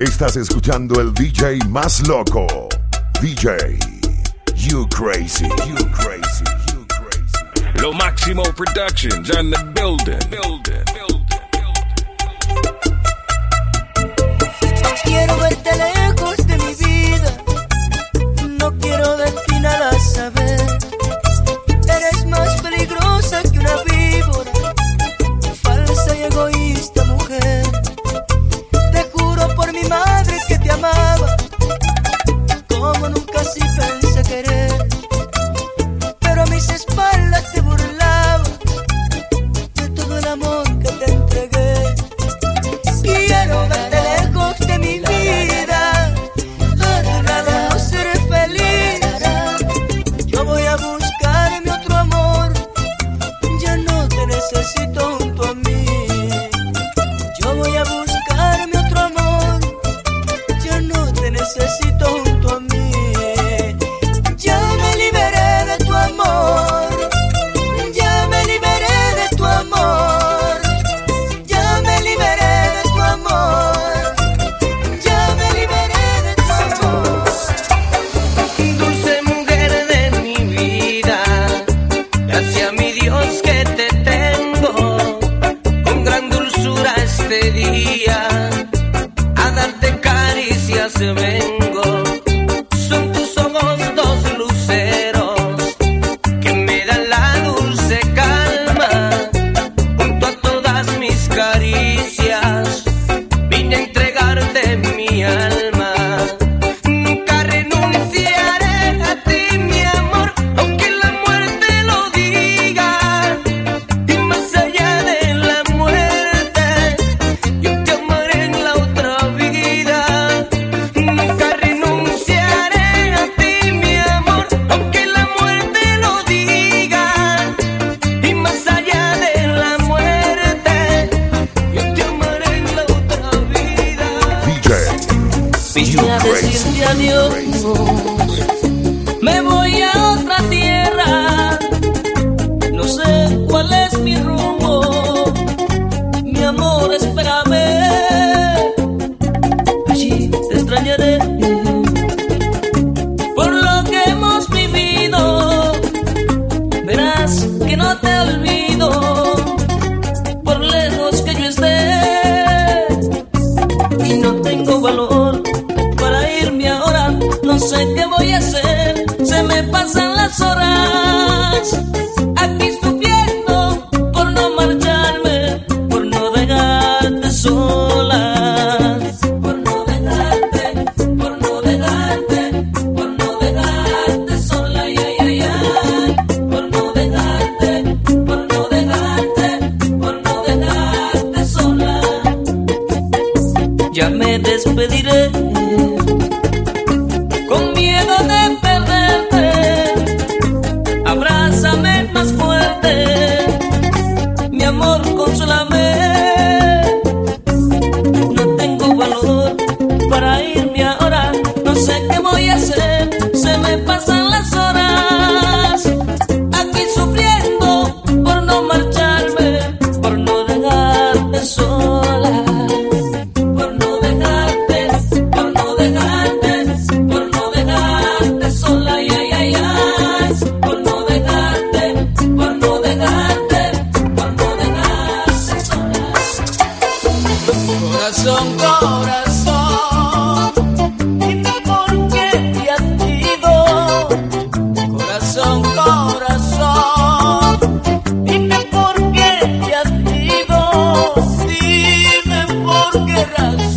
Estás escuchando el DJ más loco. DJ, you crazy, you crazy, you crazy. Lo Máximo Productions and the building, building. No quiero verte lejos de mi vida. No quiero destinada a saber. me voy a otra tierra, no sé cuál es mi rumbo, mi amor, espérame, allí te extrañaré. Por lo que hemos vivido, verás que no te olvido, por lejos que yo esté, y no tengo valor para irme ahora, no sé qué voy a hacer pasan las horas. guerras.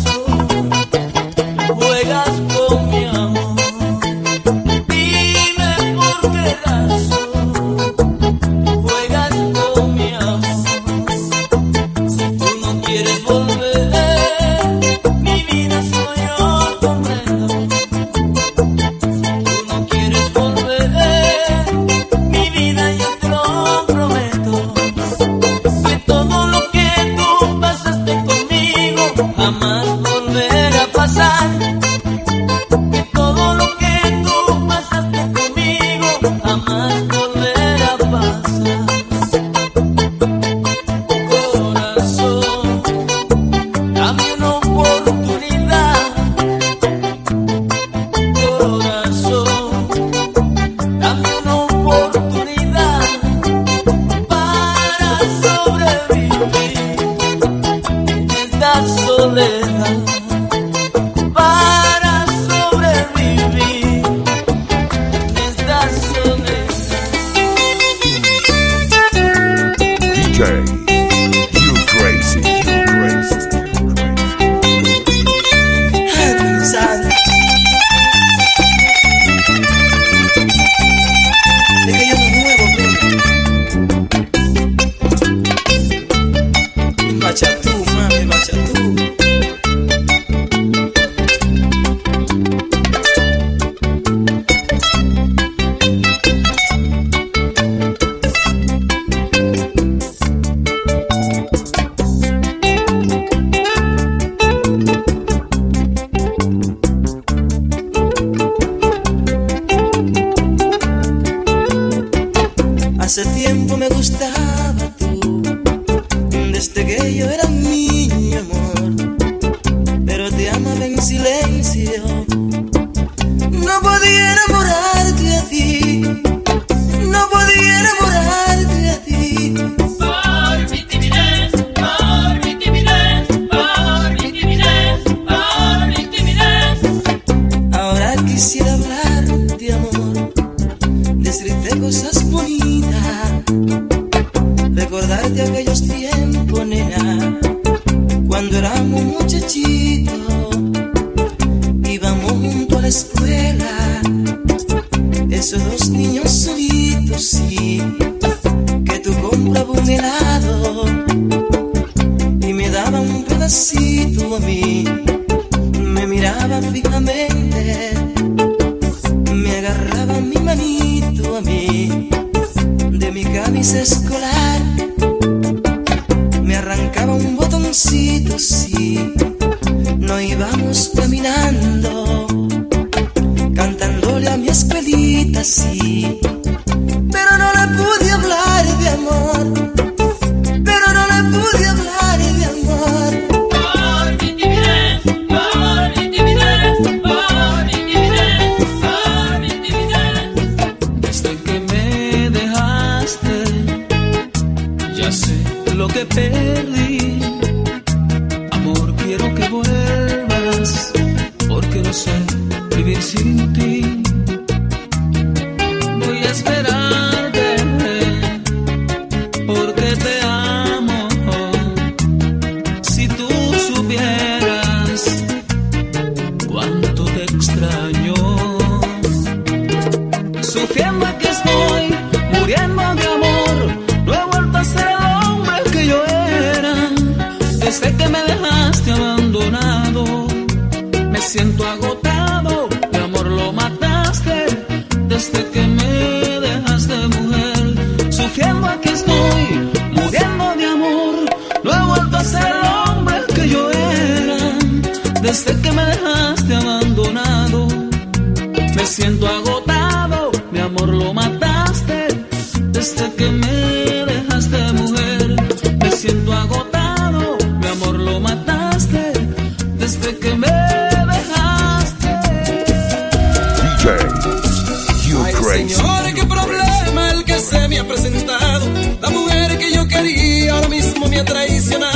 Hace tiempo me gustaba yeah, mis escolares. el hombre que yo era desde que me dejaste abandonado. Me siento agotado, mi amor lo mataste desde que me dejaste mujer. Me siento agotado, mi amor lo mataste desde que me dejaste. DJ, you Ay, crazy. Señor, qué problema el que se me ha presentado. La mujer que yo quería ahora mismo me ha traicionado.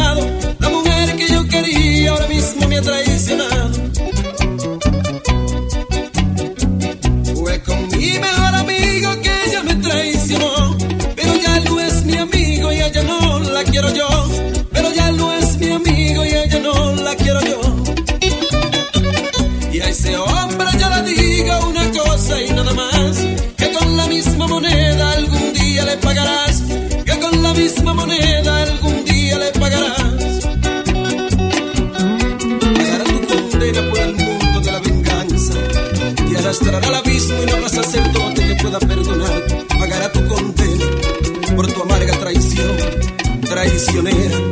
feeling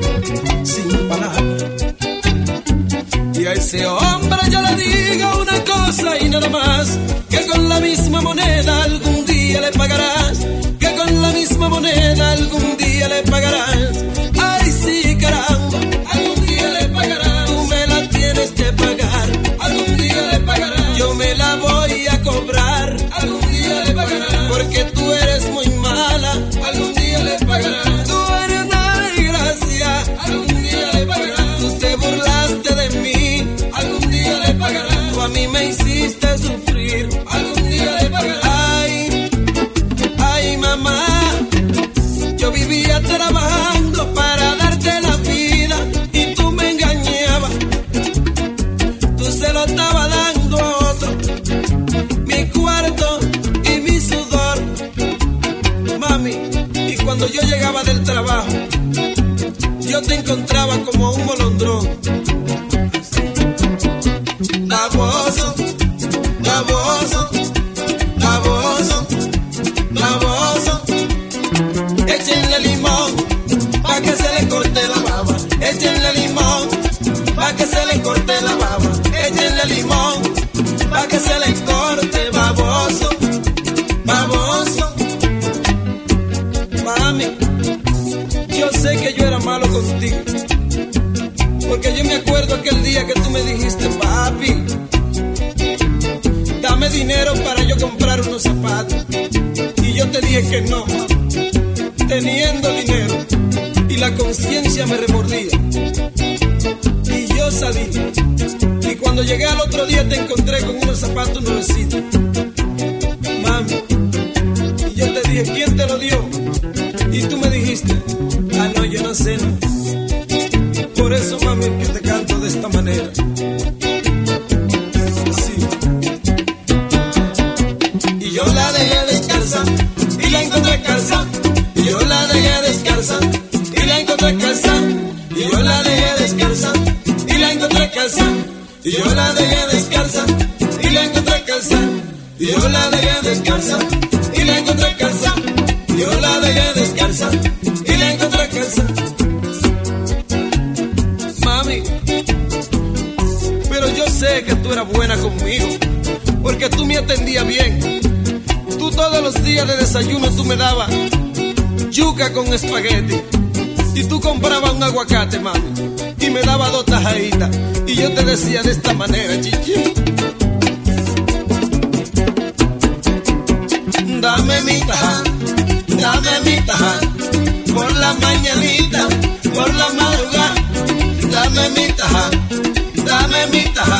corte la limón, pa' que se le corte la baba, échenle limón, pa' que se le corte, baboso, baboso. Mami, yo sé que yo era malo contigo, porque yo me acuerdo aquel día que tú me dijiste, papi, dame dinero para yo comprar unos zapatos, y yo te dije que no, teniendo dinero y la conciencia me remordía. Y yo salí. Y cuando llegué al otro día te encontré con unos zapatos nuevecitos. Mami, y yo te dije, ¿quién te lo dio? Y tú me dijiste, ah, no, yo no sé, no. Por eso, mami, que te canto de esta manera. Y yo la dejé descalza y la encontré calza. Y yo la dejé descalza y la encontré calza. Y yo la dejé descalza y la encontré calza. Mami, pero yo sé que tú eras buena conmigo, porque tú me atendías bien. Tú todos los días de desayuno tú me dabas yuca con espagueti. Y tú comprabas un aguacate, mami, y me dabas dos tajaditas. Y yo te decía de esta manera, chichi. Dame mi taja, dame mi taja, por la mañanita, por la madrugada. Dame mi taja, dame mi taja,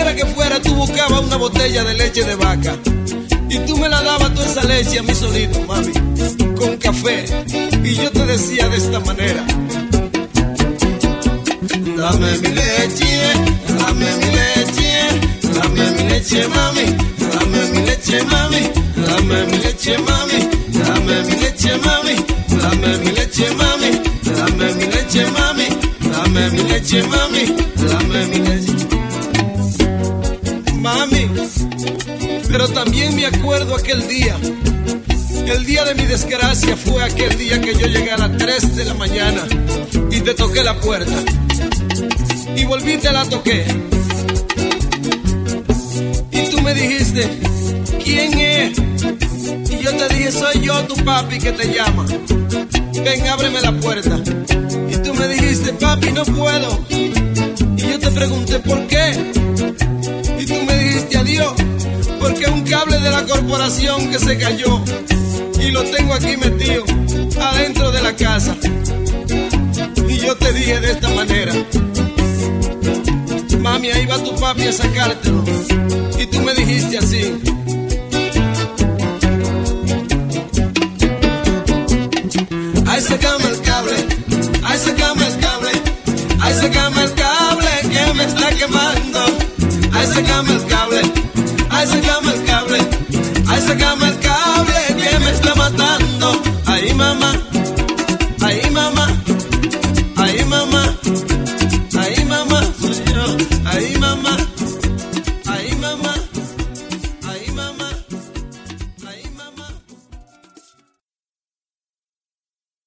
quiera que fuera, tú buscabas una botella de leche de vaca. Y tú me la dabas toda esa leche a mí solito, mami, con café. Y yo te decía de esta manera. Dame mi leche, dame mi leche, dame mi leche, mami, dame mi leche, mami, dame mi leche, mami, dame mi leche, mami, dame mi leche, mami, dame mi leche, mami, dame mi leche, mami, dame mi también me acuerdo aquel día. El día de mi desgracia fue aquel día que yo llegué a las 3 de la mañana y te toqué la puerta. Y volví te la toqué. Y tú me dijiste, ¿quién es? Y yo te dije, soy yo, tu papi, que te llama. Ven, ábreme la puerta. Y tú me dijiste, papi, no puedo. Y yo te pregunté, ¿por qué? Y tú me dijiste, adiós, porque un cable de la corporación que se cayó y lo tengo aquí metido adentro de la casa. Y yo te dije de esta manera, mami, ahí va tu papi a sacártelo. Y tú me dijiste así. Ahí cama el cable, ahí cama el cable, ahí cama el cable que me está quemando.